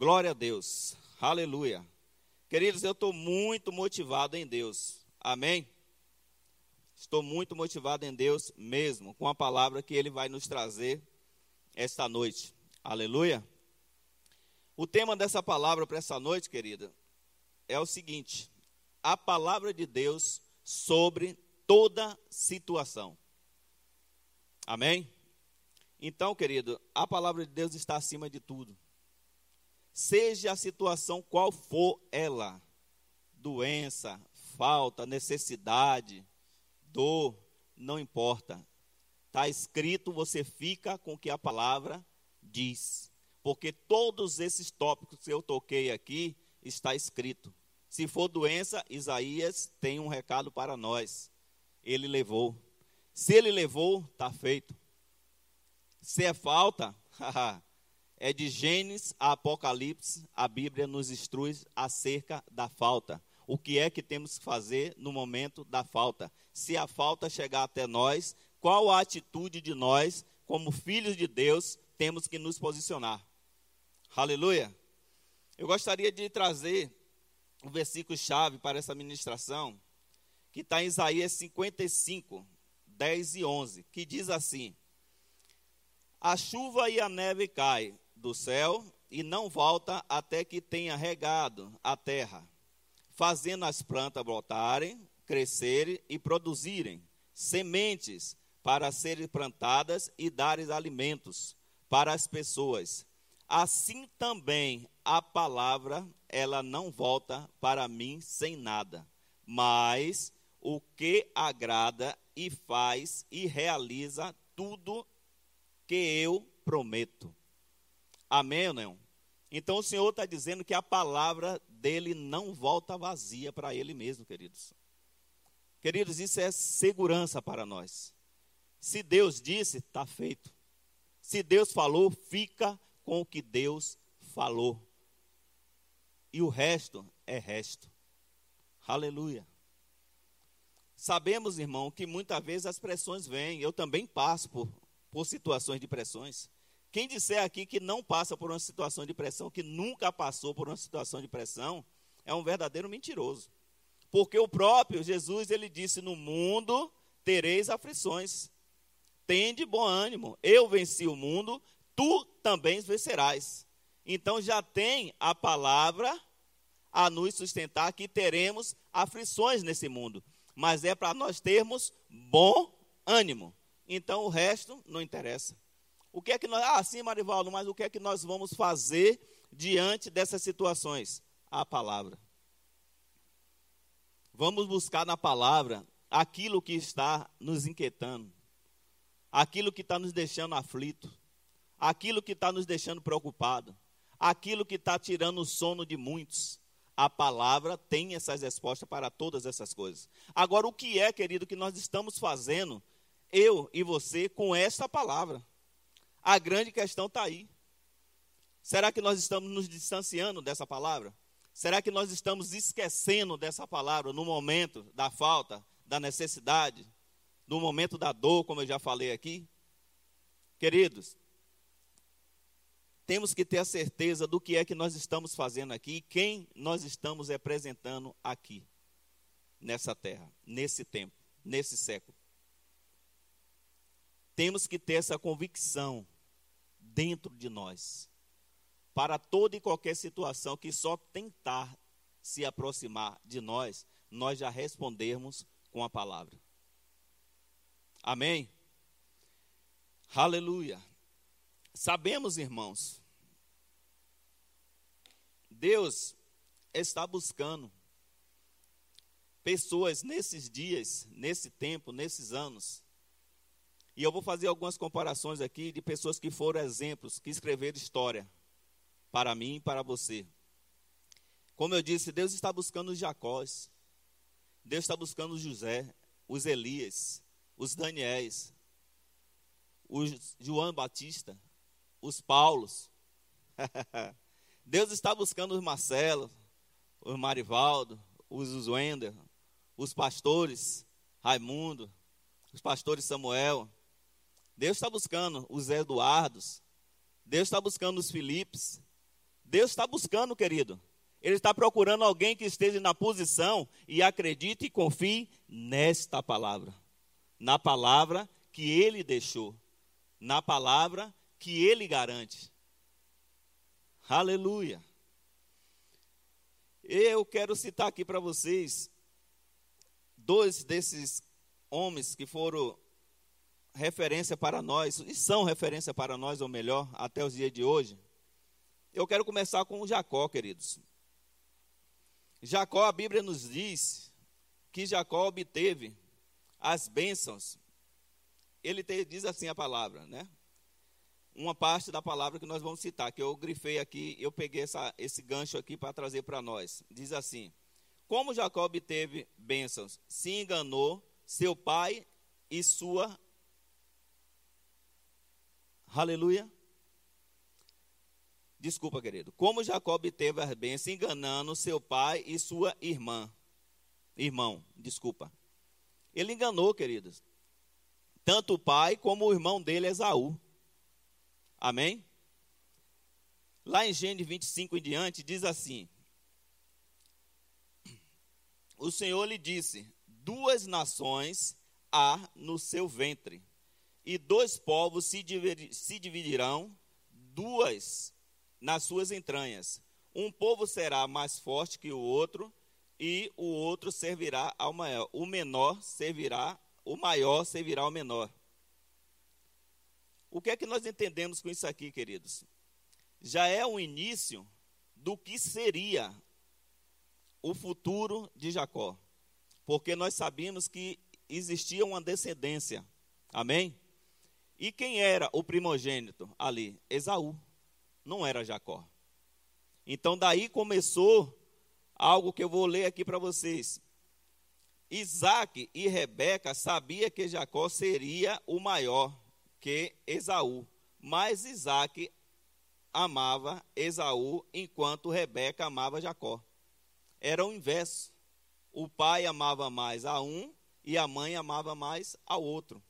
Glória a Deus. Aleluia. Queridos, eu estou muito motivado em Deus. Amém? Estou muito motivado em Deus mesmo, com a palavra que Ele vai nos trazer esta noite. Aleluia. O tema dessa palavra para essa noite, querida, é o seguinte: a palavra de Deus sobre toda situação. Amém? Então, querido, a palavra de Deus está acima de tudo. Seja a situação qual for ela, doença, falta, necessidade, dor, não importa. Está escrito, você fica com o que a palavra diz. Porque todos esses tópicos que eu toquei aqui está escrito. Se for doença, Isaías tem um recado para nós. Ele levou. Se ele levou, está feito. Se é falta, é de Gênesis a Apocalipse, a Bíblia nos instrui acerca da falta. O que é que temos que fazer no momento da falta? Se a falta chegar até nós, qual a atitude de nós, como filhos de Deus, temos que nos posicionar? Aleluia! Eu gostaria de trazer o versículo-chave para essa ministração, que está em Isaías 55, 10 e 11, que diz assim: a chuva e a neve caem do céu e não volta até que tenha regado a terra, fazendo as plantas brotarem, crescerem e produzirem sementes para serem plantadas e darem alimentos para as pessoas. Assim também a palavra, ela não volta para mim sem nada, mas o que agrada e faz e realiza tudo que eu prometo. Amém ou não? Então o Senhor está dizendo que a palavra dele não volta vazia para ele mesmo, queridos. Queridos, isso é segurança para nós. Se Deus disse, está feito. Se Deus falou, fica com o que Deus falou. E o resto é resto. Aleluia. Sabemos, irmão, que muitas vezes as pressões vêm. Eu também passo por por situações de pressões. Quem disser aqui que não passa por uma situação de pressão, que nunca passou por uma situação de pressão, é um verdadeiro mentiroso. Porque o próprio Jesus, ele disse: No mundo tereis aflições. Tende bom ânimo. Eu venci o mundo, tu também vencerás. Então já tem a palavra a nos sustentar que teremos aflições nesse mundo. Mas é para nós termos bom ânimo. Então o resto não interessa. O que é que nós. Ah, sim, Marivaldo, mas o que é que nós vamos fazer diante dessas situações? A palavra. Vamos buscar na palavra aquilo que está nos inquietando, aquilo que está nos deixando aflito, aquilo que está nos deixando preocupado, aquilo que está tirando o sono de muitos. A palavra tem essas respostas para todas essas coisas. Agora, o que é, querido, que nós estamos fazendo eu e você com esta palavra. A grande questão está aí. Será que nós estamos nos distanciando dessa palavra? Será que nós estamos esquecendo dessa palavra no momento da falta, da necessidade, no momento da dor, como eu já falei aqui? Queridos, temos que ter a certeza do que é que nós estamos fazendo aqui e quem nós estamos representando aqui, nessa terra, nesse tempo, nesse século. Temos que ter essa convicção dentro de nós. Para toda e qualquer situação que só tentar se aproximar de nós, nós já respondermos com a palavra. Amém? Aleluia. Sabemos, irmãos, Deus está buscando pessoas nesses dias, nesse tempo, nesses anos, e eu vou fazer algumas comparações aqui de pessoas que foram exemplos, que escreveram história para mim e para você. Como eu disse, Deus está buscando os Jacós, Deus está buscando os José, os Elias, os Daniéis, os João Batista, os Paulos. Deus está buscando os Marcelo, os Marivaldo, os Wender, os pastores Raimundo, os pastores Samuel, Deus está buscando os Eduardos. Deus está buscando os Filipes. Deus está buscando, querido. Ele está procurando alguém que esteja na posição e acredite e confie nesta palavra. Na palavra que ele deixou. Na palavra que ele garante. Aleluia. Eu quero citar aqui para vocês dois desses homens que foram referência para nós, e são referência para nós, ou melhor, até os dias de hoje. Eu quero começar com Jacó, queridos. Jacó, a Bíblia nos diz que Jacó obteve as bênçãos. Ele te, diz assim a palavra, né? Uma parte da palavra que nós vamos citar, que eu grifei aqui, eu peguei essa, esse gancho aqui para trazer para nós. Diz assim: Como Jacó obteve bênçãos, se enganou seu pai e sua. Aleluia. Desculpa, querido. Como Jacó obteve as bênçãos, enganando seu pai e sua irmã. Irmão, desculpa. Ele enganou, queridos. Tanto o pai como o irmão dele, Esaú. Amém? Lá em Gênesis 25 em diante, diz assim: O Senhor lhe disse: Duas nações há no seu ventre, e dois povos se, dividirão, duas nas suas entranhas. Um povo será mais forte que o outro, e o outro servirá ao maior. O menor servirá, o maior servirá ao menor. O que é que nós entendemos com isso aqui, queridos? Já é o início do que seria o futuro de Jacó. Porque nós sabíamos que existia uma descendência. Amém? E quem era o primogênito ali? Esaú não era Jacó. Então daí começou algo que eu vou ler aqui para vocês. Isaac e Rebeca sabia que Jacó seria o maior que Esaú, mas Isaac amava Esaú enquanto Rebeca amava Jacó. Era o inverso. O pai amava mais a um e a mãe amava mais ao outro.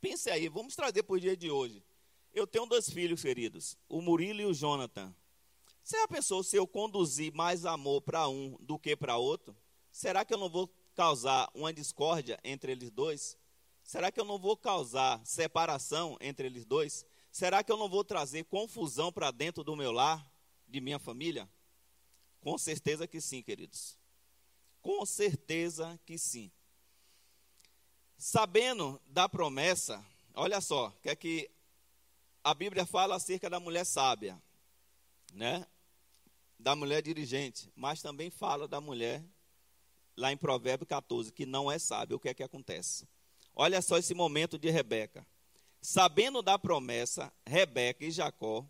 Pense aí, vamos trazer para o dia de hoje. Eu tenho dois filhos queridos, o Murilo e o Jonathan. Você já pensou se eu conduzir mais amor para um do que para outro? Será que eu não vou causar uma discórdia entre eles dois? Será que eu não vou causar separação entre eles dois? Será que eu não vou trazer confusão para dentro do meu lar, de minha família? Com certeza que sim, queridos. Com certeza que sim. Sabendo da promessa, olha só, que é que a Bíblia fala acerca da mulher sábia, né? Da mulher dirigente, mas também fala da mulher lá em Provérbio 14 que não é sábia. O que é que acontece? Olha só esse momento de Rebeca. Sabendo da promessa, Rebeca e Jacó,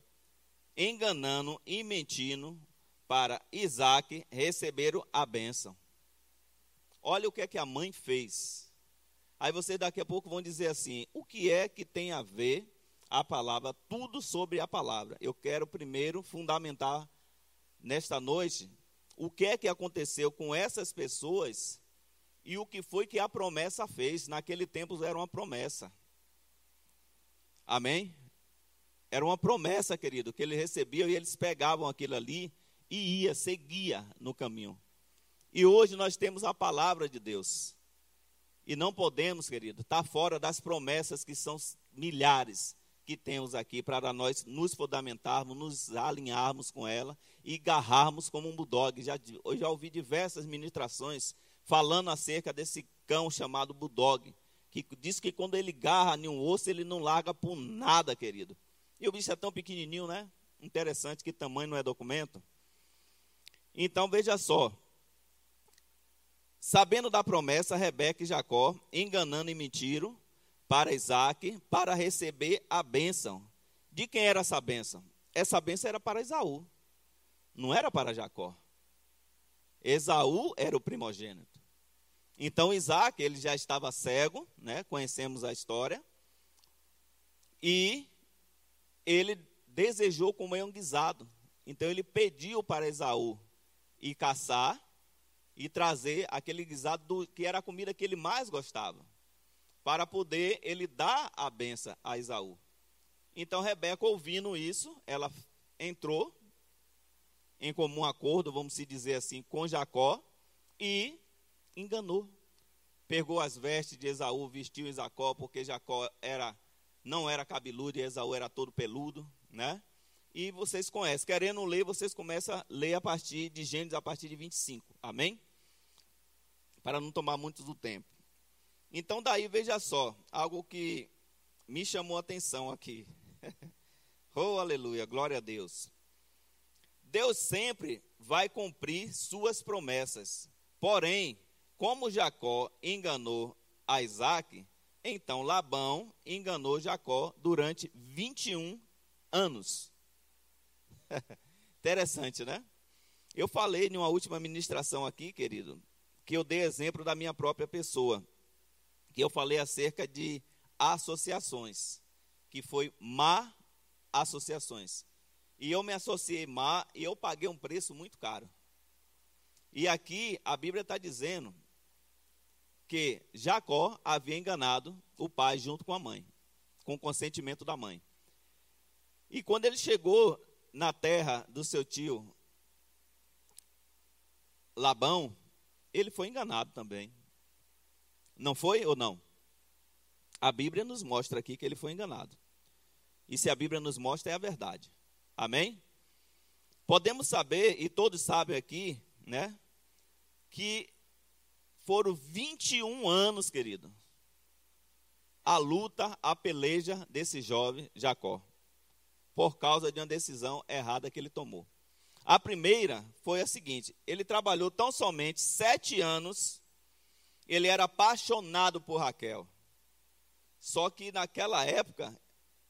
enganando e mentindo para Isaac, receberam a bênção. Olha o que é que a mãe fez. Aí vocês daqui a pouco vão dizer assim: o que é que tem a ver a palavra, tudo sobre a palavra. Eu quero primeiro fundamentar nesta noite o que é que aconteceu com essas pessoas e o que foi que a promessa fez. Naquele tempo era uma promessa. Amém? Era uma promessa, querido, que eles recebiam e eles pegavam aquilo ali e ia, seguia no caminho. E hoje nós temos a palavra de Deus. E não podemos, querido, estar tá fora das promessas que são milhares que temos aqui para nós nos fundamentarmos, nos alinharmos com ela e garrarmos como um bulldog. Já, eu já ouvi diversas ministrações falando acerca desse cão chamado bulldog, que diz que quando ele garra em um osso, ele não larga por nada, querido. E o bicho é tão pequenininho, né? Interessante que tamanho não é documento. Então veja só. Sabendo da promessa, Rebeca e Jacó, enganando e mentiram, para Isaac para receber a bênção. De quem era essa bênção? Essa bênção era para Esaú, não era para Jacó. Esaú era o primogênito. Então Isaac, ele já estava cego, né? conhecemos a história, e ele desejou comer um guisado. Então ele pediu para Esaú ir caçar e trazer aquele guisado do, que era a comida que ele mais gostava para poder ele dar a benção a Esaú. Então Rebeca, ouvindo isso, ela entrou em comum acordo, vamos se dizer assim, com Jacó e enganou. Pegou as vestes de Esaú, vestiu Jacó, porque Jacó era não era cabeludo e Esaú era todo peludo, né? E vocês conhecem. Querendo ler, vocês começam a ler a partir de Gênesis, a partir de 25. Amém? Para não tomar muito do tempo. Então, daí, veja só, algo que me chamou a atenção aqui. oh, aleluia, glória a Deus. Deus sempre vai cumprir suas promessas. Porém, como Jacó enganou a Isaac, então Labão enganou Jacó durante 21 anos. Interessante, né? Eu falei em uma última ministração aqui, querido, que eu dei exemplo da minha própria pessoa. Que eu falei acerca de associações, que foi má associações. E eu me associei má e eu paguei um preço muito caro. E aqui a Bíblia está dizendo que Jacó havia enganado o pai junto com a mãe, com o consentimento da mãe. E quando ele chegou na terra do seu tio Labão, ele foi enganado também. Não foi ou não? A Bíblia nos mostra aqui que ele foi enganado. E se a Bíblia nos mostra, é a verdade. Amém? Podemos saber, e todos sabem aqui, né, que foram 21 anos, querido, a luta, a peleja desse jovem Jacó, por causa de uma decisão errada que ele tomou. A primeira foi a seguinte: ele trabalhou tão somente sete anos, ele era apaixonado por Raquel. Só que naquela época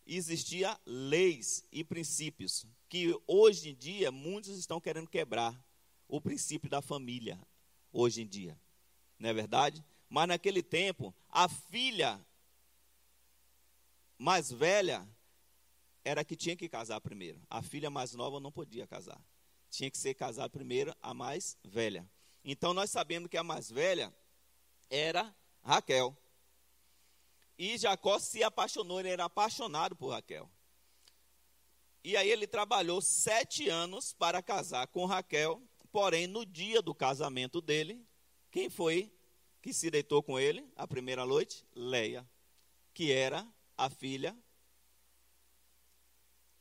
existia leis e princípios que hoje em dia muitos estão querendo quebrar o princípio da família hoje em dia. Não é verdade? Mas naquele tempo, a filha mais velha era que tinha que casar primeiro. A filha mais nova não podia casar. Tinha que ser casada primeiro a mais velha. Então nós sabemos que a mais velha era Raquel. E Jacó se apaixonou, ele era apaixonado por Raquel. E aí ele trabalhou sete anos para casar com Raquel, porém no dia do casamento dele, quem foi que se deitou com ele a primeira noite? Leia, que era a filha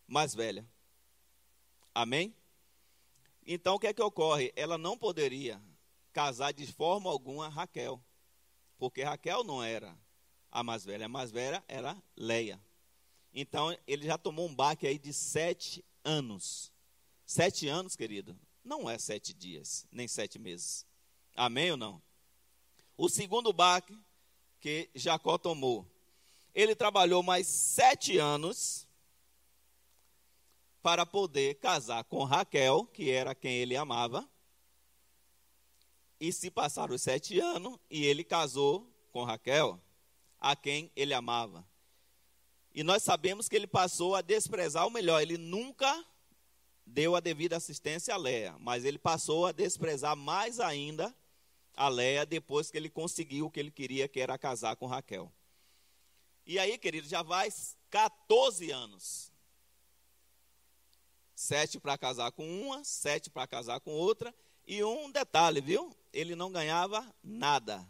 mais velha. Amém? Então o que é que ocorre? Ela não poderia casar de forma alguma Raquel, porque Raquel não era a mais velha. A mais velha era Leia. Então, ele já tomou um baque aí de sete anos. Sete anos, querido, não é sete dias, nem sete meses. Amém ou não? O segundo baque que Jacó tomou. Ele trabalhou mais sete anos para poder casar com Raquel, que era quem ele amava. E se passaram os sete anos e ele casou com Raquel, a quem ele amava. E nós sabemos que ele passou a desprezar o melhor, ele nunca deu a devida assistência a Léa, mas ele passou a desprezar mais ainda a Léa depois que ele conseguiu o que ele queria, que era casar com Raquel. E aí, querido, já vai 14 anos. Sete para casar com uma, sete para casar com outra. E um detalhe, viu? Ele não ganhava nada.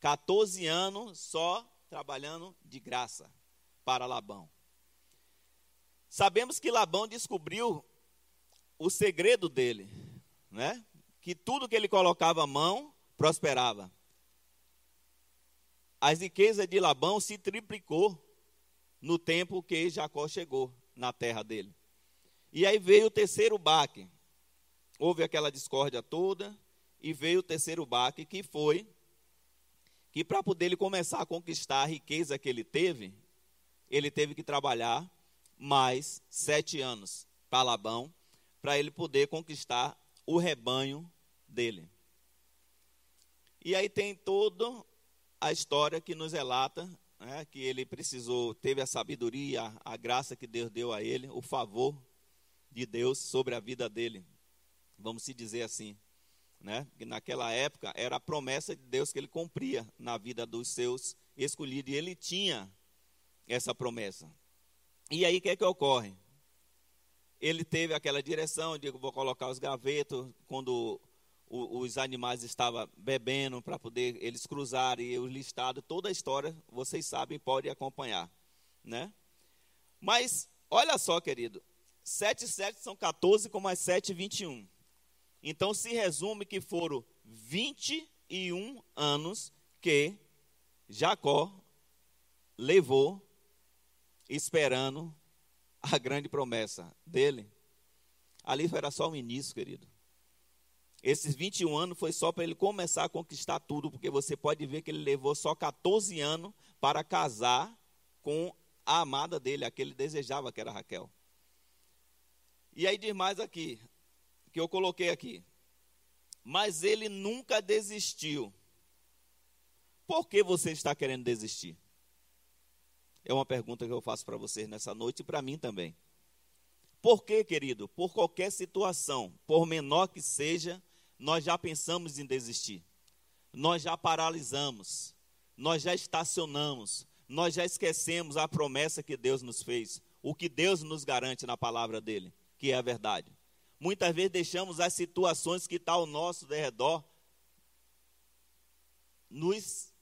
14 anos só trabalhando de graça para Labão. Sabemos que Labão descobriu o segredo dele, né? Que tudo que ele colocava a mão prosperava. As riquezas de Labão se triplicou no tempo que Jacó chegou na terra dele. E aí veio o terceiro baque. Houve aquela discórdia toda e veio o terceiro baque que foi que para poder ele começar a conquistar a riqueza que ele teve, ele teve que trabalhar mais sete anos para Labão, para ele poder conquistar o rebanho dele. E aí tem toda a história que nos relata né, que ele precisou, teve a sabedoria, a graça que Deus deu a ele, o favor de Deus sobre a vida dele, vamos se dizer assim né? Que naquela época era a promessa de Deus que ele cumpria na vida dos seus escolhidos. E ele tinha essa promessa. E aí o que é que ocorre? ele teve aquela direção, digo, vou colocar os gavetos quando os animais estavam bebendo para poder eles cruzarem, e o listado, toda a história, vocês sabem, podem acompanhar, né? Mas, olha só, querido, 7 e 7 são 14, com mais 7, 21. Então, se resume que foram 21 anos que Jacó levou esperando a grande promessa dele. Ali era só o início, querido. Esses 21 anos foi só para ele começar a conquistar tudo, porque você pode ver que ele levou só 14 anos para casar com a amada dele, a que ele desejava, que era Raquel. E aí diz mais aqui, que eu coloquei aqui. Mas ele nunca desistiu. Por que você está querendo desistir? É uma pergunta que eu faço para vocês nessa noite e para mim também. Por que, querido? Por qualquer situação, por menor que seja, nós já pensamos em desistir. Nós já paralisamos. Nós já estacionamos. Nós já esquecemos a promessa que Deus nos fez. O que Deus nos garante na palavra dele, que é a verdade. Muitas vezes deixamos as situações que estão tá ao nosso redor nos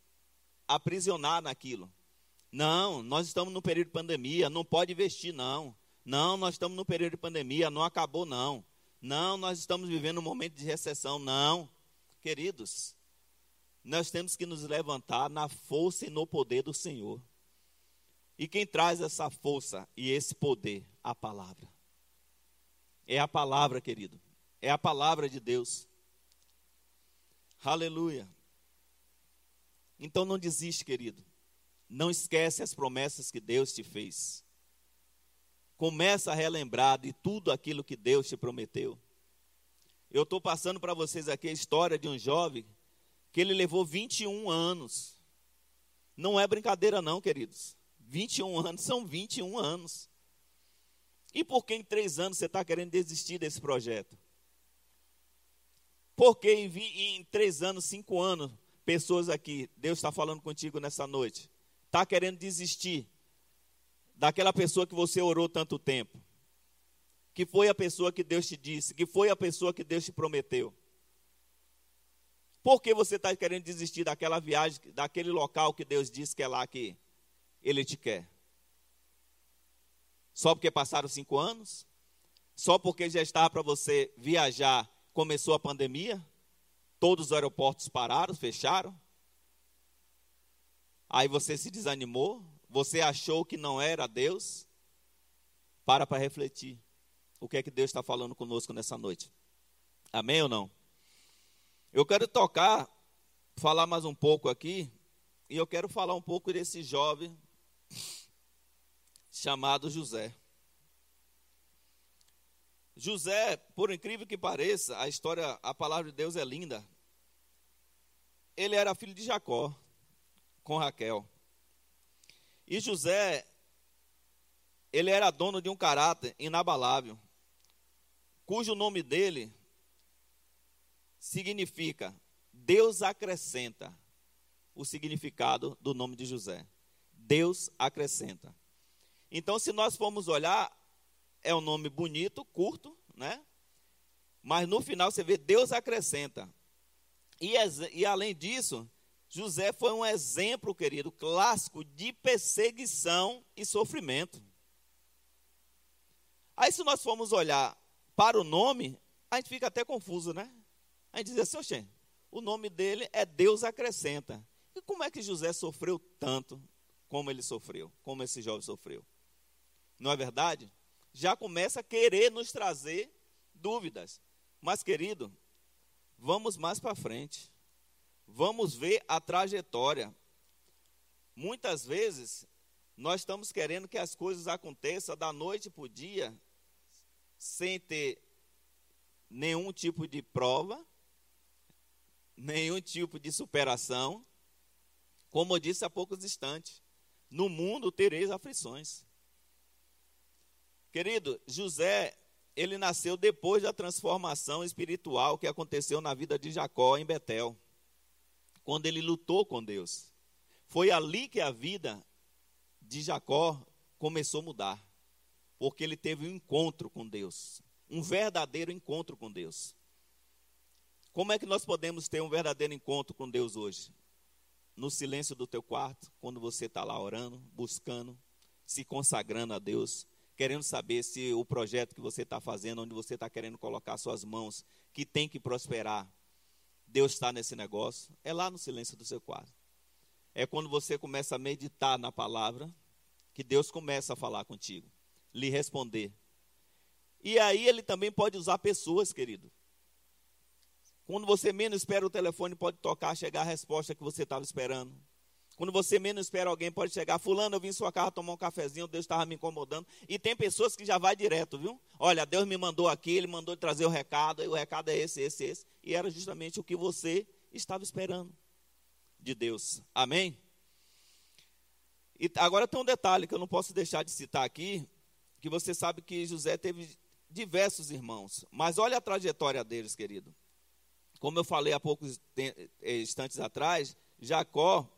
aprisionar naquilo. Não, nós estamos no período de pandemia, não pode investir, não. Não, nós estamos no período de pandemia, não acabou, não. Não, nós estamos vivendo um momento de recessão, não. Queridos, nós temos que nos levantar na força e no poder do Senhor. E quem traz essa força e esse poder? A palavra. É a palavra, querido. É a palavra de Deus. Aleluia. Então não desiste, querido. Não esquece as promessas que Deus te fez. Começa a relembrar de tudo aquilo que Deus te prometeu. Eu estou passando para vocês aqui a história de um jovem que ele levou 21 anos. Não é brincadeira, não, queridos. 21 anos são 21 anos. E por que em três anos você está querendo desistir desse projeto? Por que em, em três anos, cinco anos, pessoas aqui, Deus está falando contigo nessa noite, está querendo desistir daquela pessoa que você orou tanto tempo, que foi a pessoa que Deus te disse, que foi a pessoa que Deus te prometeu. Por que você está querendo desistir daquela viagem, daquele local que Deus disse que é lá que Ele te quer? Só porque passaram cinco anos? Só porque já estava para você viajar, começou a pandemia? Todos os aeroportos pararam, fecharam? Aí você se desanimou? Você achou que não era Deus? Para para refletir. O que é que Deus está falando conosco nessa noite? Amém ou não? Eu quero tocar, falar mais um pouco aqui, e eu quero falar um pouco desse jovem chamado José. José, por incrível que pareça, a história, a palavra de Deus é linda. Ele era filho de Jacó, com Raquel. E José, ele era dono de um caráter inabalável, cujo nome dele significa Deus acrescenta o significado do nome de José. Deus acrescenta. Então, se nós formos olhar, é um nome bonito, curto, né? Mas no final você vê Deus acrescenta. E, e além disso, José foi um exemplo, querido, clássico de perseguição e sofrimento. Aí, se nós formos olhar para o nome, a gente fica até confuso, né? A gente diz assim, oxê, o nome dele é Deus acrescenta. E como é que José sofreu tanto como ele sofreu, como esse jovem sofreu? Não é verdade? Já começa a querer nos trazer dúvidas. Mas, querido, vamos mais para frente. Vamos ver a trajetória. Muitas vezes, nós estamos querendo que as coisas aconteçam da noite para o dia, sem ter nenhum tipo de prova, nenhum tipo de superação. Como eu disse há poucos instantes, no mundo tereis aflições. Querido, José, ele nasceu depois da transformação espiritual que aconteceu na vida de Jacó em Betel, quando ele lutou com Deus. Foi ali que a vida de Jacó começou a mudar. porque ele teve um encontro com Deus, um verdadeiro encontro com Deus. Como é que nós podemos ter um verdadeiro encontro com Deus hoje? No silêncio do teu quarto, quando você está lá orando, buscando, se consagrando a Deus, querendo saber se o projeto que você está fazendo, onde você está querendo colocar suas mãos, que tem que prosperar, Deus está nesse negócio, é lá no silêncio do seu quarto. É quando você começa a meditar na palavra, que Deus começa a falar contigo, lhe responder. E aí ele também pode usar pessoas, querido. Quando você menos espera o telefone, pode tocar, chegar a resposta que você estava esperando. Quando você menos espera alguém, pode chegar, fulano, eu vim em sua casa tomar um cafezinho, Deus estava me incomodando. E tem pessoas que já vai direto, viu? Olha, Deus me mandou aqui, Ele mandou trazer o recado, e o recado é esse, esse, esse. E era justamente o que você estava esperando de Deus. Amém? E agora tem um detalhe que eu não posso deixar de citar aqui, que você sabe que José teve diversos irmãos. Mas olha a trajetória deles, querido. Como eu falei há poucos instantes atrás, Jacó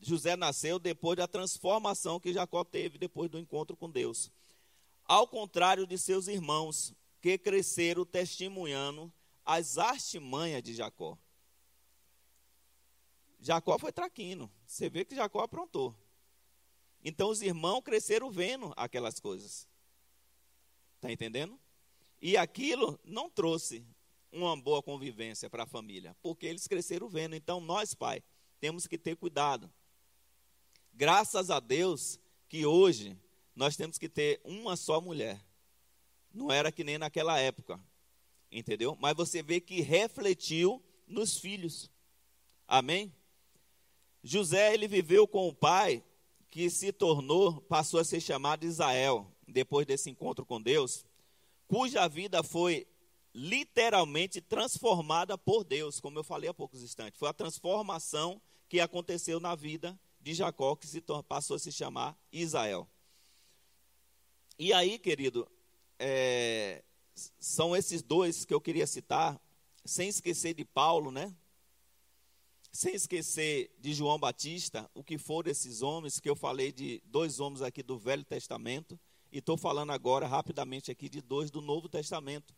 José nasceu depois da transformação que Jacó teve depois do encontro com Deus. Ao contrário de seus irmãos, que cresceram testemunhando as artimanhas de Jacó. Jacó foi traquino. Você vê que Jacó aprontou. Então os irmãos cresceram vendo aquelas coisas. Está entendendo? E aquilo não trouxe uma boa convivência para a família, porque eles cresceram vendo. Então nós, pai, temos que ter cuidado. Graças a Deus que hoje nós temos que ter uma só mulher. Não era que nem naquela época, entendeu? Mas você vê que refletiu nos filhos. Amém? José, ele viveu com o pai que se tornou, passou a ser chamado Israel, depois desse encontro com Deus, cuja vida foi literalmente transformada por Deus, como eu falei há poucos instantes. Foi a transformação que aconteceu na vida de Jacó, que se passou a se chamar Israel. E aí, querido, é, são esses dois que eu queria citar, sem esquecer de Paulo, né? Sem esquecer de João Batista, o que foram esses homens, que eu falei de dois homens aqui do Velho Testamento, e estou falando agora rapidamente aqui de dois do Novo Testamento.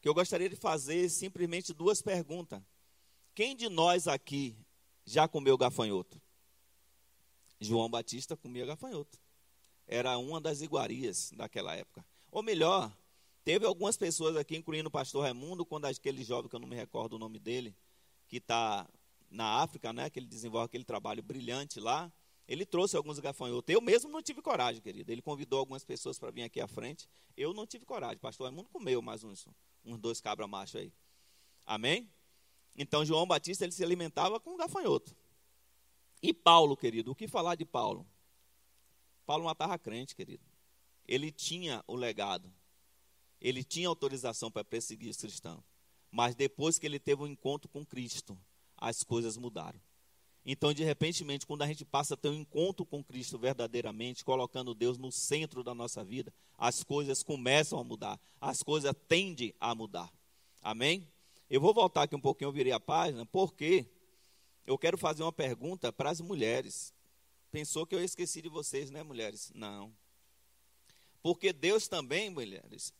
Que eu gostaria de fazer simplesmente duas perguntas. Quem de nós aqui já comeu gafanhoto? João Batista comia gafanhoto. Era uma das iguarias daquela época. Ou melhor, teve algumas pessoas aqui, incluindo o pastor Raimundo, quando aquele jovem, que eu não me recordo o nome dele, que está na África, né, que ele desenvolve aquele trabalho brilhante lá, ele trouxe alguns gafanhotos. Eu mesmo não tive coragem, querido. Ele convidou algumas pessoas para vir aqui à frente. Eu não tive coragem. Pastor Raimundo comeu mais uns, uns dois cabra macho aí. Amém? Então, João Batista, ele se alimentava com gafanhoto. E Paulo, querido, o que falar de Paulo? Paulo matava crente, querido. Ele tinha o legado. Ele tinha autorização para perseguir os cristãos. Mas depois que ele teve um encontro com Cristo, as coisas mudaram. Então, de repente, quando a gente passa a ter um encontro com Cristo verdadeiramente, colocando Deus no centro da nossa vida, as coisas começam a mudar, as coisas tendem a mudar. Amém? Eu vou voltar aqui um pouquinho, eu virei a página, porque eu quero fazer uma pergunta para as mulheres. Pensou que eu esqueci de vocês, né, mulheres? Não. Porque Deus também, mulheres,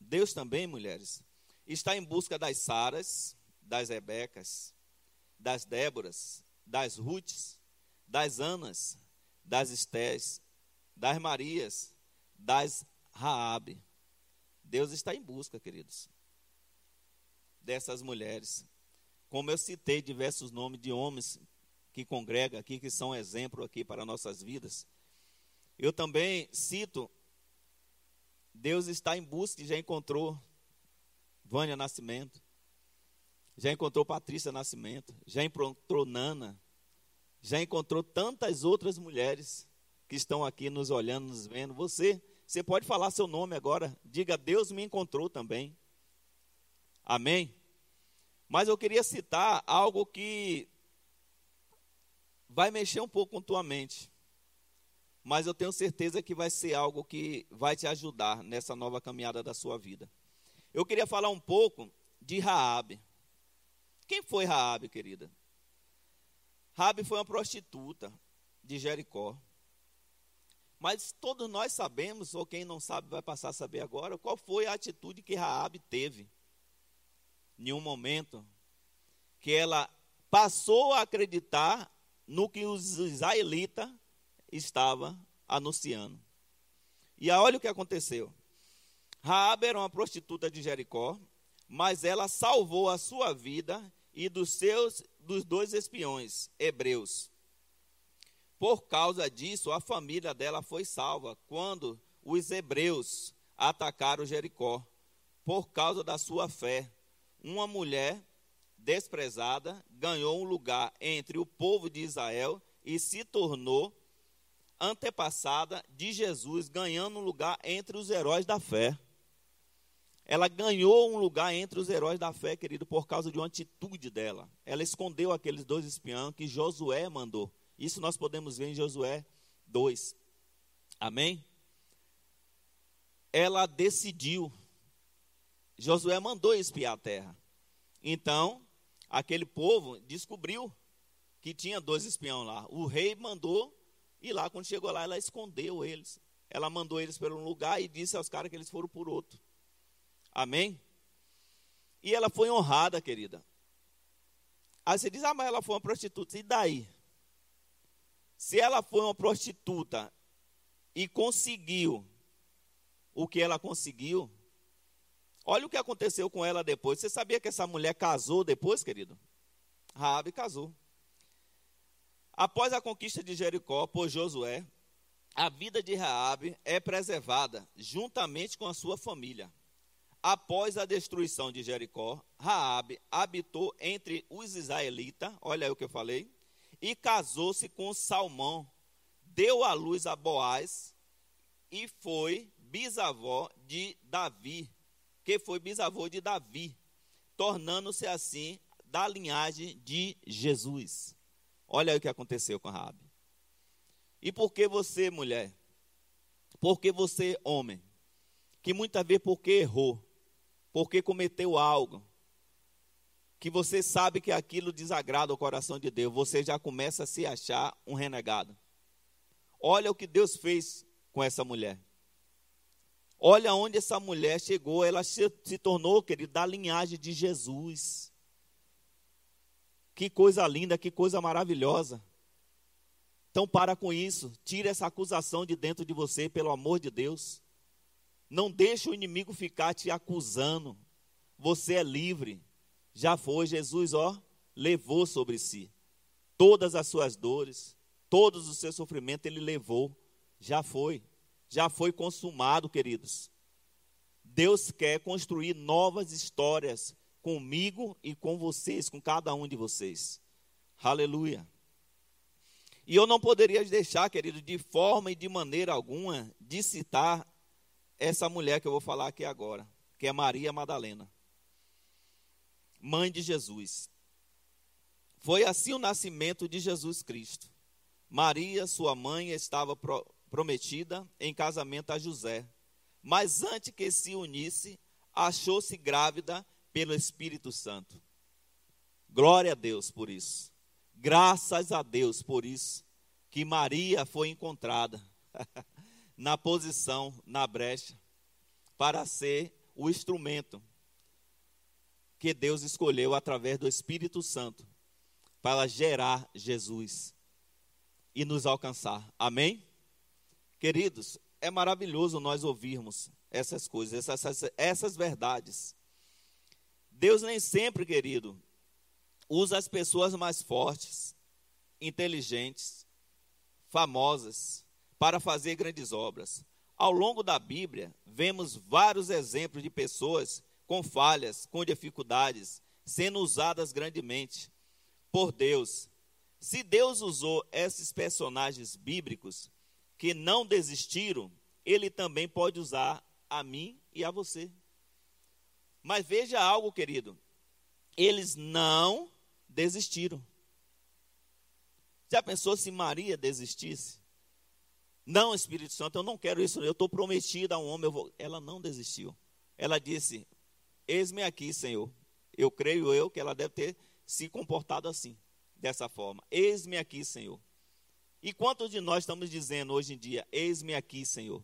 Deus também, mulheres, está em busca das Saras, das Rebecas, das Déboras, das Ruths, das Anas, das Estés, das Marias, das Raabe. Deus está em busca, queridos, dessas mulheres. Como eu citei diversos nomes de homens que congregam aqui, que são exemplo aqui para nossas vidas, eu também cito, Deus está em busca e já encontrou Vânia Nascimento, já encontrou Patrícia Nascimento, já encontrou Nana, já encontrou tantas outras mulheres que estão aqui nos olhando, nos vendo. Você, você pode falar seu nome agora, diga Deus me encontrou também. Amém? Mas eu queria citar algo que vai mexer um pouco com tua mente. Mas eu tenho certeza que vai ser algo que vai te ajudar nessa nova caminhada da sua vida. Eu queria falar um pouco de Raabe. Quem foi Raabe, querida? Raabe foi uma prostituta de Jericó. Mas todos nós sabemos, ou quem não sabe vai passar a saber agora, qual foi a atitude que Raabe teve em um momento que ela passou a acreditar no que os israelitas estavam anunciando. E olha o que aconteceu. Raabe era uma prostituta de Jericó, mas ela salvou a sua vida e dos seus dos dois espiões hebreus. Por causa disso, a família dela foi salva quando os hebreus atacaram Jericó, por causa da sua fé. Uma mulher desprezada ganhou um lugar entre o povo de Israel e se tornou antepassada de Jesus, ganhando um lugar entre os heróis da fé. Ela ganhou um lugar entre os heróis da fé, querido, por causa de uma atitude dela. Ela escondeu aqueles dois espiões que Josué mandou. Isso nós podemos ver em Josué 2. Amém? Ela decidiu. Josué mandou espiar a terra. Então, aquele povo descobriu que tinha dois espiões lá. O rei mandou e lá, quando chegou lá, ela escondeu eles. Ela mandou eles para um lugar e disse aos caras que eles foram por outro. Amém? E ela foi honrada, querida. Aí você diz, ah, mas ela foi uma prostituta. E daí? Se ela foi uma prostituta e conseguiu o que ela conseguiu, olha o que aconteceu com ela depois. Você sabia que essa mulher casou depois, querido? Raabe casou. Após a conquista de Jericó por Josué, a vida de Raabe é preservada juntamente com a sua família. Após a destruição de Jericó, Raabe habitou entre os israelitas, olha aí o que eu falei, e casou-se com Salmão, deu à luz a Boaz e foi bisavó de Davi, que foi bisavô de Davi, tornando-se assim da linhagem de Jesus. Olha aí o que aconteceu com Raabe. E por que você, mulher? Por que você, homem? Que muitas vezes porque errou, porque cometeu algo que você sabe que aquilo desagrada o coração de Deus, você já começa a se achar um renegado. Olha o que Deus fez com essa mulher. Olha onde essa mulher chegou, ela se, se tornou, querido, da linhagem de Jesus. Que coisa linda, que coisa maravilhosa. Então para com isso, tira essa acusação de dentro de você, pelo amor de Deus. Não deixe o inimigo ficar te acusando. Você é livre. Já foi, Jesus, ó, levou sobre si todas as suas dores, todos os seus sofrimentos ele levou. Já foi. Já foi consumado, queridos. Deus quer construir novas histórias comigo e com vocês, com cada um de vocês. Aleluia. E eu não poderia deixar, querido, de forma e de maneira alguma, de citar essa mulher que eu vou falar aqui agora, que é Maria Madalena, mãe de Jesus. Foi assim o nascimento de Jesus Cristo. Maria, sua mãe, estava prometida em casamento a José, mas antes que se unisse, achou-se grávida pelo Espírito Santo. Glória a Deus por isso. Graças a Deus por isso que Maria foi encontrada. na posição, na brecha, para ser o instrumento que Deus escolheu através do Espírito Santo para gerar Jesus e nos alcançar. Amém? Queridos, é maravilhoso nós ouvirmos essas coisas, essas, essas verdades. Deus nem sempre, querido, usa as pessoas mais fortes, inteligentes, famosas, para fazer grandes obras. Ao longo da Bíblia, vemos vários exemplos de pessoas com falhas, com dificuldades, sendo usadas grandemente por Deus. Se Deus usou esses personagens bíblicos que não desistiram, Ele também pode usar a mim e a você. Mas veja algo, querido: eles não desistiram. Já pensou se Maria desistisse? Não, Espírito Santo, eu não quero isso, eu estou prometida a um homem. Ela não desistiu. Ela disse: Eis-me aqui, Senhor. Eu creio eu que ela deve ter se comportado assim, dessa forma. Eis-me aqui, Senhor. E quantos de nós estamos dizendo hoje em dia: Eis-me aqui, Senhor?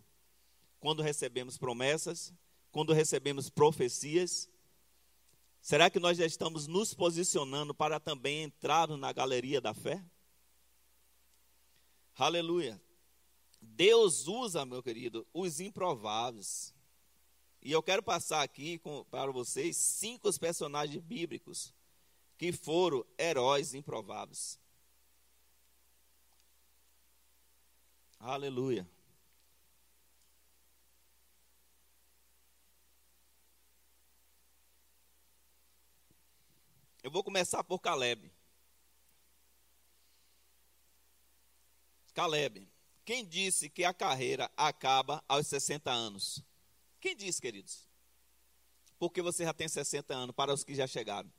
Quando recebemos promessas, quando recebemos profecias, será que nós já estamos nos posicionando para também entrar na galeria da fé? Aleluia. Deus usa, meu querido, os improváveis. E eu quero passar aqui com, para vocês cinco personagens bíblicos que foram heróis improváveis. Aleluia. Eu vou começar por Caleb. Caleb, quem disse que a carreira acaba aos 60 anos? Quem disse, queridos? Porque você já tem 60 anos, para os que já chegaram.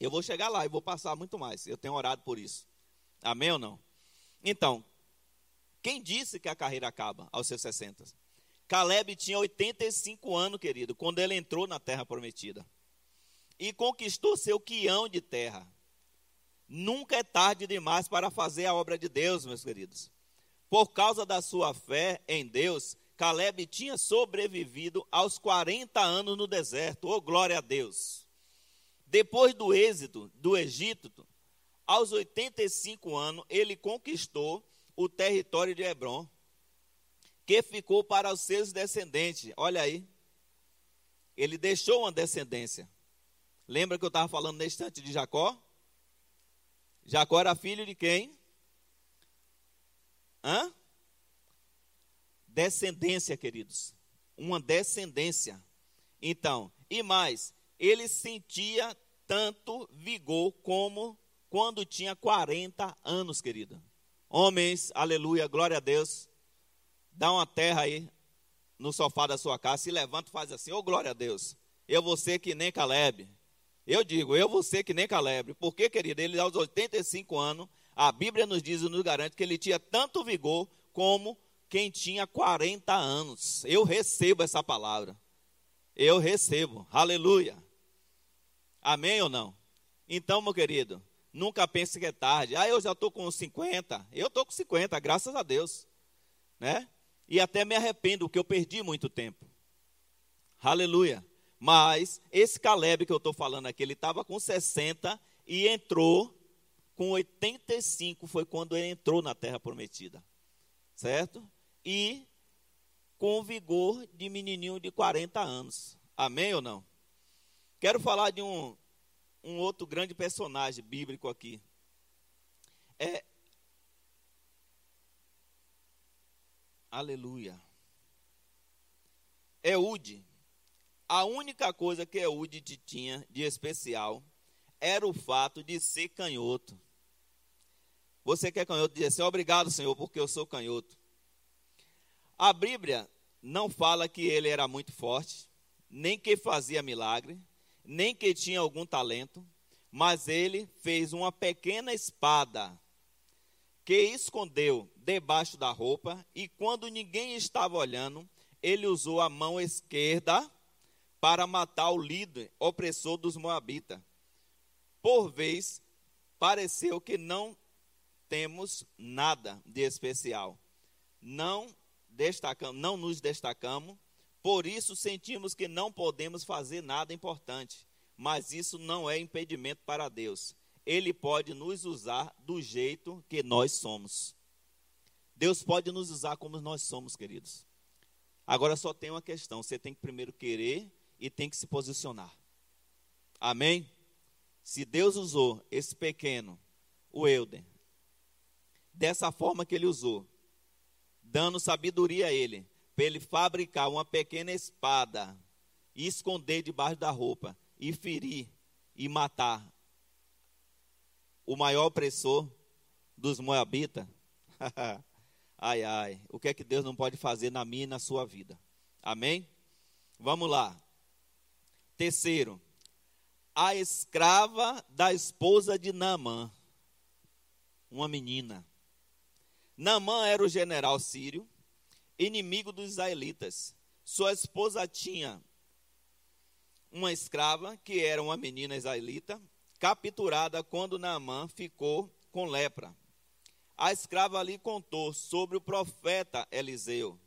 Eu vou chegar lá e vou passar muito mais. Eu tenho orado por isso. Amém ou não? Então, quem disse que a carreira acaba aos seus 60? Caleb tinha 85 anos, querido, quando ele entrou na terra prometida. E conquistou seu quião de terra. Nunca é tarde demais para fazer a obra de Deus, meus queridos. Por causa da sua fé em Deus, Caleb tinha sobrevivido aos 40 anos no deserto. Oh, glória a Deus! Depois do êxito do Egito, aos 85 anos, ele conquistou o território de Hebron, que ficou para os seus descendentes. Olha aí. Ele deixou uma descendência. Lembra que eu estava falando na instante de Jacó? Jacó era filho de quem? Hã? Descendência, queridos. Uma descendência. Então, e mais, ele sentia tanto vigor como quando tinha 40 anos, querido. Homens, aleluia, glória a Deus. Dá uma terra aí no sofá da sua casa, se levanta e faz assim, ô oh, glória a Deus. Eu vou ser que nem Caleb. Eu digo, eu vou ser que nem Caleb. Porque, querido, ele aos 85 anos, a Bíblia nos diz e nos garante que ele tinha tanto vigor como quem tinha 40 anos. Eu recebo essa palavra. Eu recebo. Aleluia. Amém ou não? Então, meu querido, nunca pense que é tarde. Ah, eu já estou com 50. Eu estou com 50, graças a Deus. Né? E até me arrependo, porque eu perdi muito tempo. Aleluia. Mas esse Caleb que eu estou falando aqui, ele estava com 60 e entrou com 85, foi quando ele entrou na terra prometida. Certo? E com vigor de menininho de 40 anos. Amém ou não? Quero falar de um, um outro grande personagem bíblico aqui. É. Aleluia. Eude a única coisa que Eude tinha de especial era o fato de ser canhoto. Você que é canhoto, diz assim: Obrigado, Senhor, porque eu sou canhoto. A Bíblia não fala que ele era muito forte, nem que fazia milagre, nem que tinha algum talento, mas ele fez uma pequena espada que escondeu debaixo da roupa e quando ninguém estava olhando, ele usou a mão esquerda para matar o líder opressor dos Moabitas. Por vez, pareceu que não temos nada de especial. Não destacamos, não nos destacamos, por isso sentimos que não podemos fazer nada importante. Mas isso não é impedimento para Deus. Ele pode nos usar do jeito que nós somos. Deus pode nos usar como nós somos, queridos. Agora só tem uma questão: você tem que primeiro querer e tem que se posicionar. Amém? Se Deus usou esse pequeno, o Euder, dessa forma que ele usou, dando sabedoria a ele, para ele fabricar uma pequena espada e esconder debaixo da roupa e ferir e matar o maior opressor dos moabitas. ai, ai, o que é que Deus não pode fazer na minha e na sua vida? Amém? Vamos lá. Terceiro, a escrava da esposa de Naamã, uma menina. Naamã era o general sírio, inimigo dos israelitas. Sua esposa tinha uma escrava, que era uma menina israelita, capturada quando Naamã ficou com lepra. A escrava lhe contou sobre o profeta Eliseu.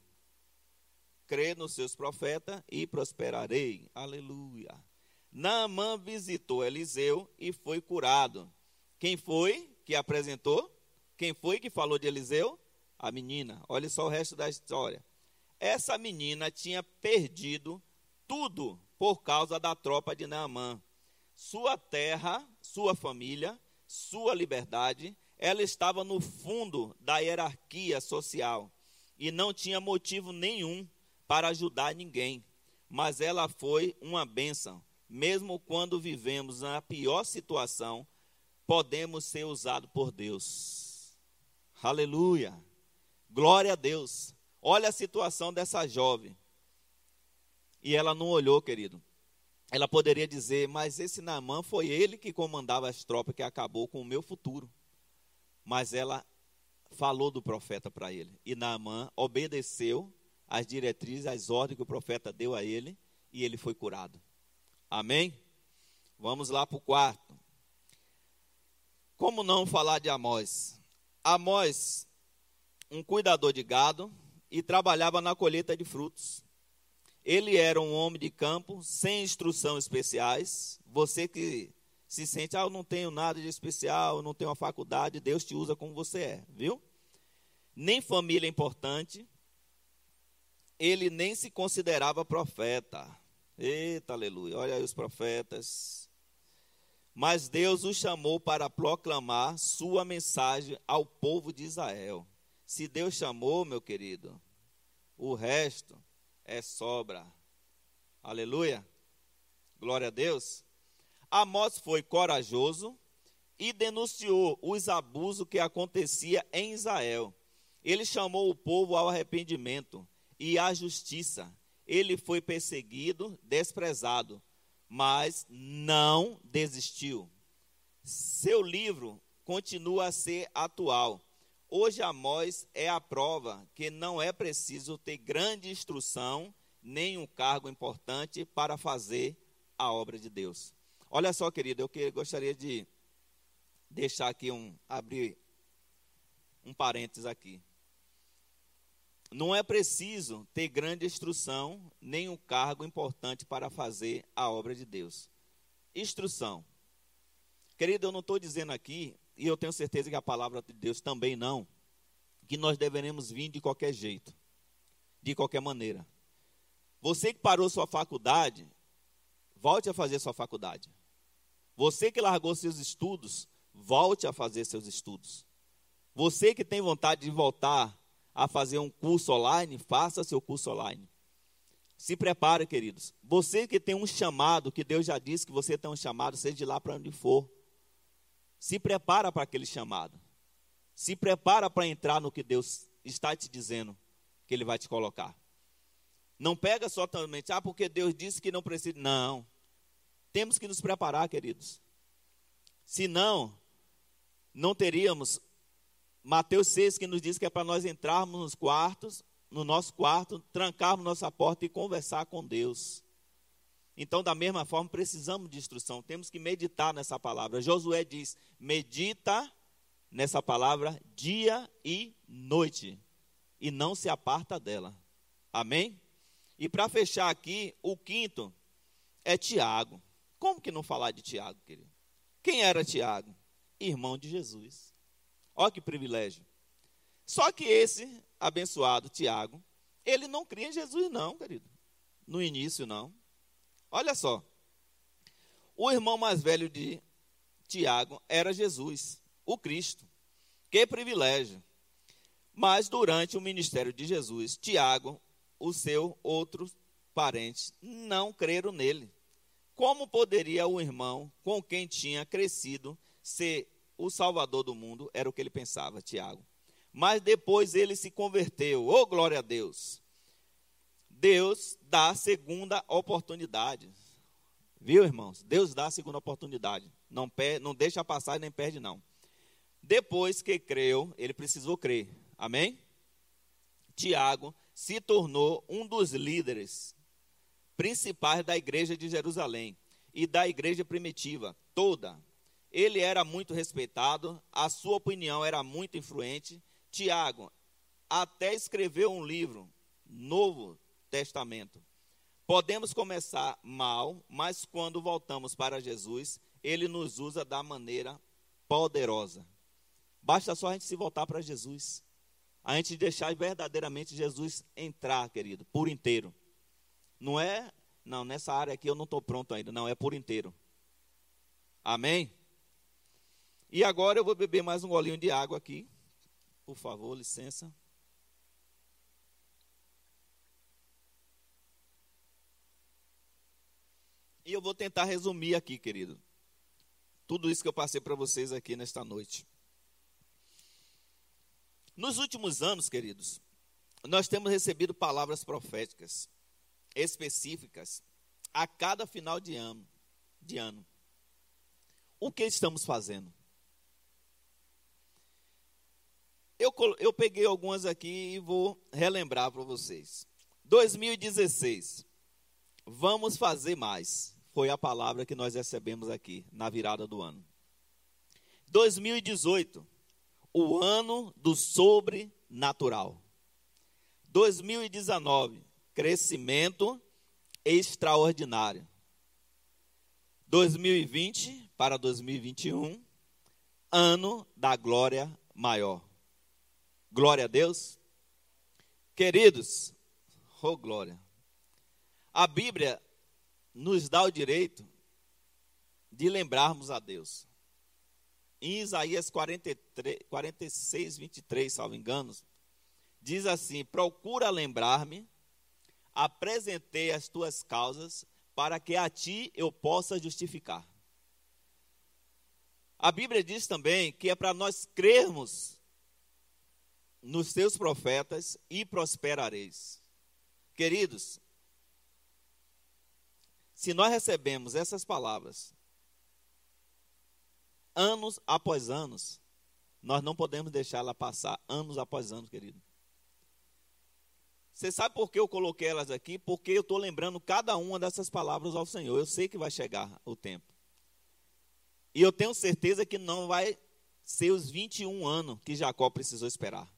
Crê nos seus profetas e prosperarei. Aleluia. Naamã visitou Eliseu e foi curado. Quem foi que apresentou? Quem foi que falou de Eliseu? A menina. Olha só o resto da história. Essa menina tinha perdido tudo por causa da tropa de Naamã. Sua terra, sua família, sua liberdade, ela estava no fundo da hierarquia social e não tinha motivo nenhum para ajudar ninguém. Mas ela foi uma bênção mesmo quando vivemos na pior situação, podemos ser usados por Deus. Aleluia. Glória a Deus. Olha a situação dessa jovem. E ela não olhou, querido. Ela poderia dizer, mas esse Naamã foi ele que comandava as tropas que acabou com o meu futuro. Mas ela falou do profeta para ele. E Naamã obedeceu às diretrizes, às ordens que o profeta deu a ele, e ele foi curado. Amém? Vamos lá para o quarto. Como não falar de Amós? Amós, um cuidador de gado e trabalhava na colheita de frutos. Ele era um homem de campo, sem instrução especiais. Você que se sente, ah, eu não tenho nada de especial, eu não tenho uma faculdade, Deus te usa como você é, viu? Nem família importante, ele nem se considerava profeta. Eita, aleluia. Olha aí os profetas. Mas Deus o chamou para proclamar sua mensagem ao povo de Israel. Se Deus chamou, meu querido, o resto é sobra. Aleluia. Glória a Deus. Amós foi corajoso e denunciou os abusos que acontecia em Israel. Ele chamou o povo ao arrependimento e à justiça ele foi perseguido, desprezado, mas não desistiu. Seu livro continua a ser atual. Hoje Amós é a prova que não é preciso ter grande instrução, nem um cargo importante para fazer a obra de Deus. Olha só, querido, eu gostaria de deixar aqui um abrir um parênteses aqui. Não é preciso ter grande instrução, nem um cargo importante para fazer a obra de Deus. Instrução. Querido, eu não estou dizendo aqui, e eu tenho certeza que a palavra de Deus também não, que nós deveremos vir de qualquer jeito, de qualquer maneira. Você que parou sua faculdade, volte a fazer sua faculdade. Você que largou seus estudos, volte a fazer seus estudos. Você que tem vontade de voltar a fazer um curso online, faça seu curso online. Se prepare, queridos. Você que tem um chamado, que Deus já disse que você tem um chamado, seja de lá para onde for. Se prepara para aquele chamado. Se prepara para entrar no que Deus está te dizendo que Ele vai te colocar. Não pega só somente, ah, porque Deus disse que não precisa. Não. Temos que nos preparar, queridos. Senão, não teríamos Mateus 6 que nos diz que é para nós entrarmos nos quartos, no nosso quarto, trancarmos nossa porta e conversar com Deus. Então, da mesma forma, precisamos de instrução, temos que meditar nessa palavra. Josué diz: medita nessa palavra dia e noite, e não se aparta dela. Amém? E para fechar aqui, o quinto é Tiago. Como que não falar de Tiago, querido? Quem era Tiago? Irmão de Jesus. Olha que privilégio. Só que esse abençoado Tiago, ele não cria em Jesus, não, querido. No início, não. Olha só. O irmão mais velho de Tiago era Jesus, o Cristo. Que privilégio. Mas durante o ministério de Jesus, Tiago, o seu outro parente, não creram nele. Como poderia o irmão com quem tinha crescido ser o Salvador do mundo, era o que ele pensava, Tiago. Mas depois ele se converteu, oh glória a Deus. Deus dá a segunda oportunidade. Viu, irmãos? Deus dá a segunda oportunidade. Não, não deixa passar e nem perde, não. Depois que creu, ele precisou crer. Amém? Tiago se tornou um dos líderes principais da igreja de Jerusalém e da igreja primitiva toda ele era muito respeitado, a sua opinião era muito influente. Tiago até escreveu um livro, Novo Testamento. Podemos começar mal, mas quando voltamos para Jesus, ele nos usa da maneira poderosa. Basta só a gente se voltar para Jesus. A gente deixar verdadeiramente Jesus entrar, querido, por inteiro. Não é, não, nessa área aqui eu não estou pronto ainda, não, é por inteiro. Amém? E agora eu vou beber mais um golinho de água aqui. Por favor, licença. E eu vou tentar resumir aqui, querido. Tudo isso que eu passei para vocês aqui nesta noite. Nos últimos anos, queridos, nós temos recebido palavras proféticas específicas a cada final de ano. De ano. O que estamos fazendo? Eu, eu peguei algumas aqui e vou relembrar para vocês. 2016. Vamos fazer mais. Foi a palavra que nós recebemos aqui na virada do ano. 2018 o ano do sobrenatural. 2019, crescimento extraordinário. 2020 para 2021, ano da glória maior. Glória a Deus. Queridos, oh glória. A Bíblia nos dá o direito de lembrarmos a Deus. Em Isaías 43, 46, 23, salvo engano, diz assim: Procura lembrar-me, apresentei as tuas causas, para que a ti eu possa justificar. A Bíblia diz também que é para nós crermos nos teus profetas e prosperareis. Queridos, se nós recebemos essas palavras anos após anos. Nós não podemos deixar ela passar anos após anos, querido. Você sabe por que eu coloquei elas aqui? Porque eu estou lembrando cada uma dessas palavras ao Senhor. Eu sei que vai chegar o tempo. E eu tenho certeza que não vai ser os 21 anos que Jacó precisou esperar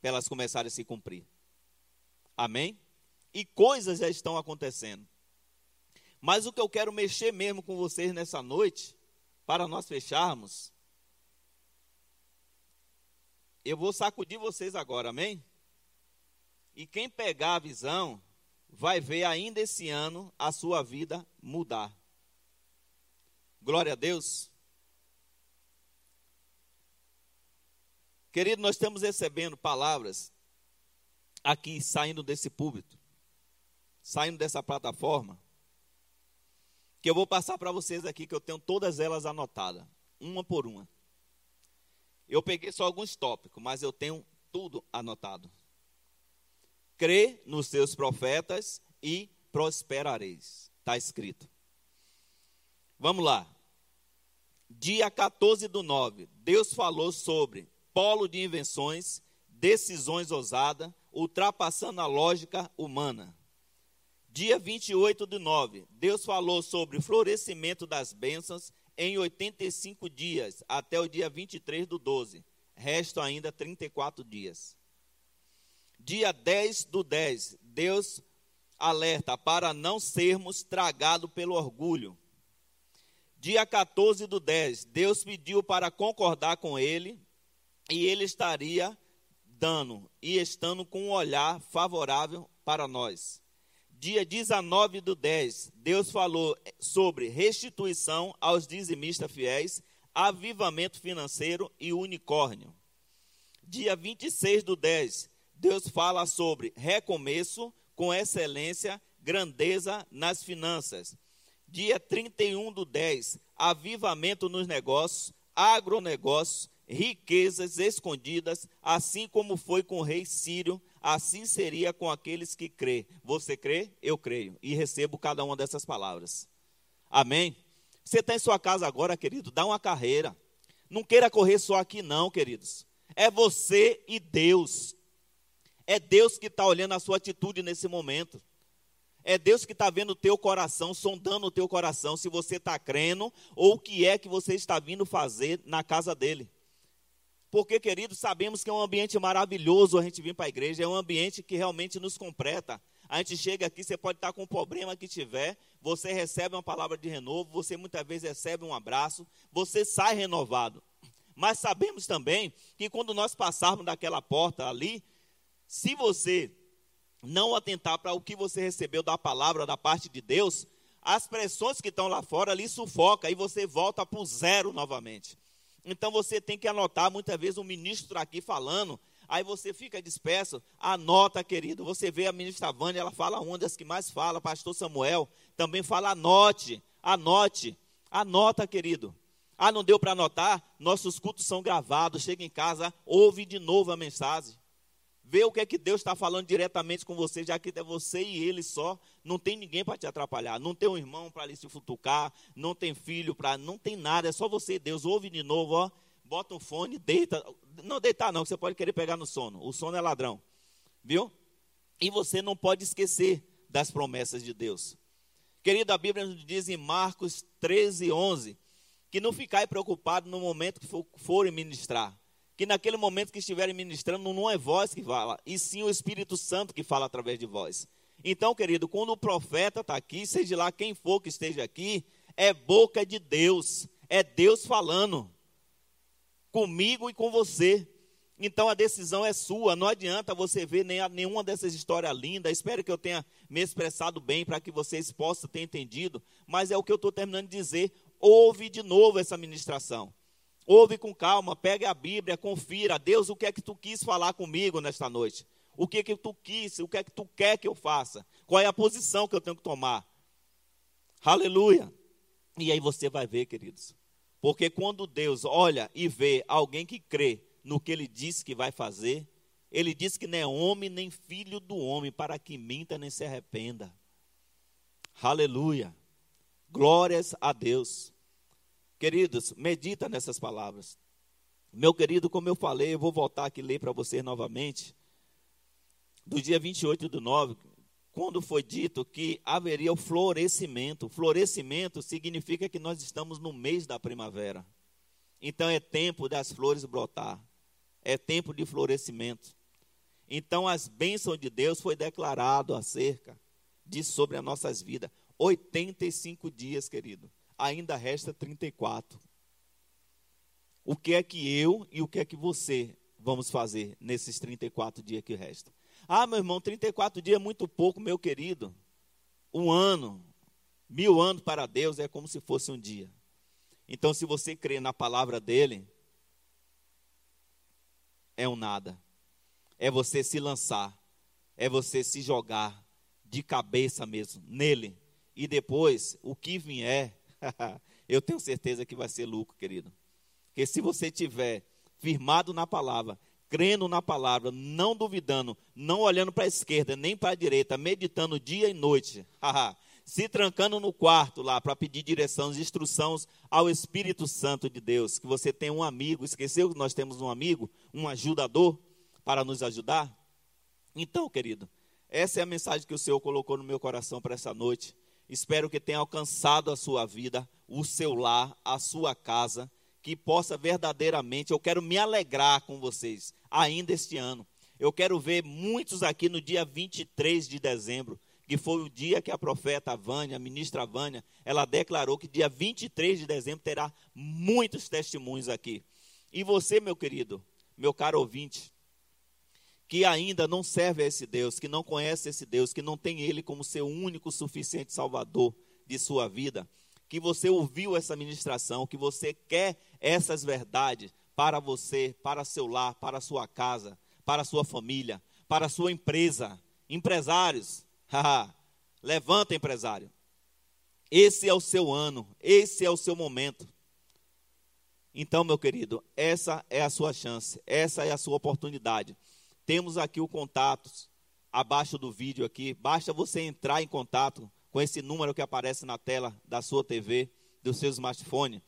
para elas começarem a se cumprir. Amém? E coisas já estão acontecendo. Mas o que eu quero mexer mesmo com vocês nessa noite para nós fecharmos, eu vou sacudir vocês agora, amém? E quem pegar a visão, vai ver ainda esse ano a sua vida mudar. Glória a Deus. Querido, nós estamos recebendo palavras aqui saindo desse púlpito, saindo dessa plataforma que eu vou passar para vocês aqui, que eu tenho todas elas anotadas, uma por uma. Eu peguei só alguns tópicos, mas eu tenho tudo anotado. Crê nos seus profetas e prosperareis. Está escrito. Vamos lá. Dia 14 do 9, Deus falou sobre polo de invenções, decisões ousadas, ultrapassando a lógica humana. Dia 28 de 9, Deus falou sobre florescimento das bênçãos em 85 dias, até o dia 23 do 12. Restam ainda 34 dias. Dia 10 do 10, Deus alerta para não sermos tragados pelo orgulho. Dia 14 do 10, Deus pediu para concordar com ele e ele estaria dando e estando com um olhar favorável para nós dia 19 do 10, Deus falou sobre restituição aos dizimistas fiéis, avivamento financeiro e unicórnio. Dia 26 do 10, Deus fala sobre recomeço com excelência, grandeza nas finanças. Dia 31 do 10, avivamento nos negócios, agronegócios, riquezas escondidas, assim como foi com o rei Sírio, assim seria com aqueles que crê. Você crê? Eu creio. E recebo cada uma dessas palavras. Amém? Você está em sua casa agora, querido, dá uma carreira. Não queira correr só aqui, não, queridos. É você e Deus. É Deus que está olhando a sua atitude nesse momento. É Deus que está vendo o teu coração, sondando o teu coração, se você está crendo ou o que é que você está vindo fazer na casa dele. Porque, queridos, sabemos que é um ambiente maravilhoso a gente vir para a igreja, é um ambiente que realmente nos completa. A gente chega aqui, você pode estar com o problema que tiver, você recebe uma palavra de renovo, você muitas vezes recebe um abraço, você sai renovado. Mas sabemos também que quando nós passarmos daquela porta ali, se você não atentar para o que você recebeu da palavra da parte de Deus, as pressões que estão lá fora ali sufoca e você volta para o zero novamente. Então você tem que anotar, muitas vezes o ministro está aqui falando, aí você fica disperso, anota, querido. Você vê a ministra Vânia, ela fala uma das que mais fala, pastor Samuel, também fala anote, anote, anota, querido. Ah, não deu para anotar? Nossos cultos são gravados, chega em casa, ouve de novo a mensagem. Vê o que é que Deus está falando diretamente com você, já que é você e ele só. Não tem ninguém para te atrapalhar. Não tem um irmão para lhe se futucar. Não tem filho para. Não tem nada. É só você e Deus. Ouve de novo, ó. Bota um fone, deita. Não deitar, não, que você pode querer pegar no sono. O sono é ladrão. Viu? E você não pode esquecer das promessas de Deus. Querido, a Bíblia nos diz em Marcos 13, 11, que não ficai preocupado no momento que forem ministrar que naquele momento que estiverem ministrando, não é voz que fala, e sim o Espírito Santo que fala através de vós. Então, querido, quando o profeta está aqui, seja lá quem for que esteja aqui, é boca de Deus, é Deus falando comigo e com você. Então a decisão é sua, não adianta você ver nem nenhuma dessas histórias lindas. Espero que eu tenha me expressado bem para que vocês possam ter entendido, mas é o que eu estou terminando de dizer. Ouve de novo essa ministração. Ouve com calma, pegue a Bíblia, confira. Deus, o que é que tu quis falar comigo nesta noite? O que é que tu quis? O que é que tu quer que eu faça? Qual é a posição que eu tenho que tomar? Aleluia. E aí você vai ver, queridos. Porque quando Deus olha e vê alguém que crê no que ele disse que vai fazer, ele diz que não é homem nem filho do homem para que minta nem se arrependa. Aleluia. Glórias a Deus. Queridos, medita nessas palavras. Meu querido, como eu falei, eu vou voltar aqui ler para vocês novamente. Do dia 28 do 9, quando foi dito que haveria o florescimento. Florescimento significa que nós estamos no mês da primavera. Então é tempo das flores brotar. É tempo de florescimento. Então as bênçãos de Deus foi declarado acerca de sobre as nossas vidas. 85 dias, querido ainda resta 34. O que é que eu e o que é que você vamos fazer nesses 34 dias que restam? Ah, meu irmão, 34 dias é muito pouco, meu querido. Um ano, mil anos para Deus é como se fosse um dia. Então, se você crê na palavra dele, é um nada. É você se lançar, é você se jogar de cabeça mesmo nele. E depois, o que vier, eu tenho certeza que vai ser lucro, querido. Porque se você tiver firmado na palavra, crendo na palavra, não duvidando, não olhando para a esquerda nem para a direita, meditando dia e noite, se trancando no quarto lá para pedir direções, instruções ao Espírito Santo de Deus, que você tem um amigo, esqueceu que nós temos um amigo, um ajudador para nos ajudar? Então, querido, essa é a mensagem que o Senhor colocou no meu coração para essa noite. Espero que tenha alcançado a sua vida, o seu lar, a sua casa, que possa verdadeiramente, eu quero me alegrar com vocês ainda este ano. Eu quero ver muitos aqui no dia 23 de dezembro, que foi o dia que a profeta Vânia, a ministra Vânia, ela declarou que dia 23 de dezembro terá muitos testemunhos aqui. E você, meu querido, meu caro ouvinte, que ainda não serve a esse Deus, que não conhece esse Deus, que não tem Ele como seu único suficiente Salvador de sua vida, que você ouviu essa ministração, que você quer essas verdades para você, para seu lar, para sua casa, para sua família, para sua empresa. Empresários, levanta empresário. Esse é o seu ano, esse é o seu momento. Então, meu querido, essa é a sua chance, essa é a sua oportunidade. Temos aqui o contato abaixo do vídeo aqui. Basta você entrar em contato com esse número que aparece na tela da sua TV, do seu smartphone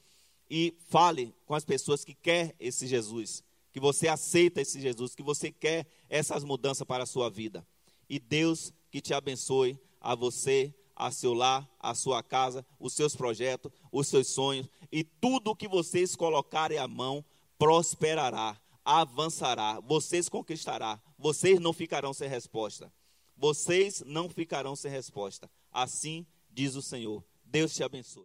e fale com as pessoas que quer esse Jesus, que você aceita esse Jesus, que você quer essas mudanças para a sua vida. E Deus que te abençoe a você, a seu lar, a sua casa, os seus projetos, os seus sonhos e tudo o que vocês colocarem à mão prosperará, avançará, vocês conquistará, vocês não ficarão sem resposta. Vocês não ficarão sem resposta. Assim diz o Senhor. Deus te abençoe.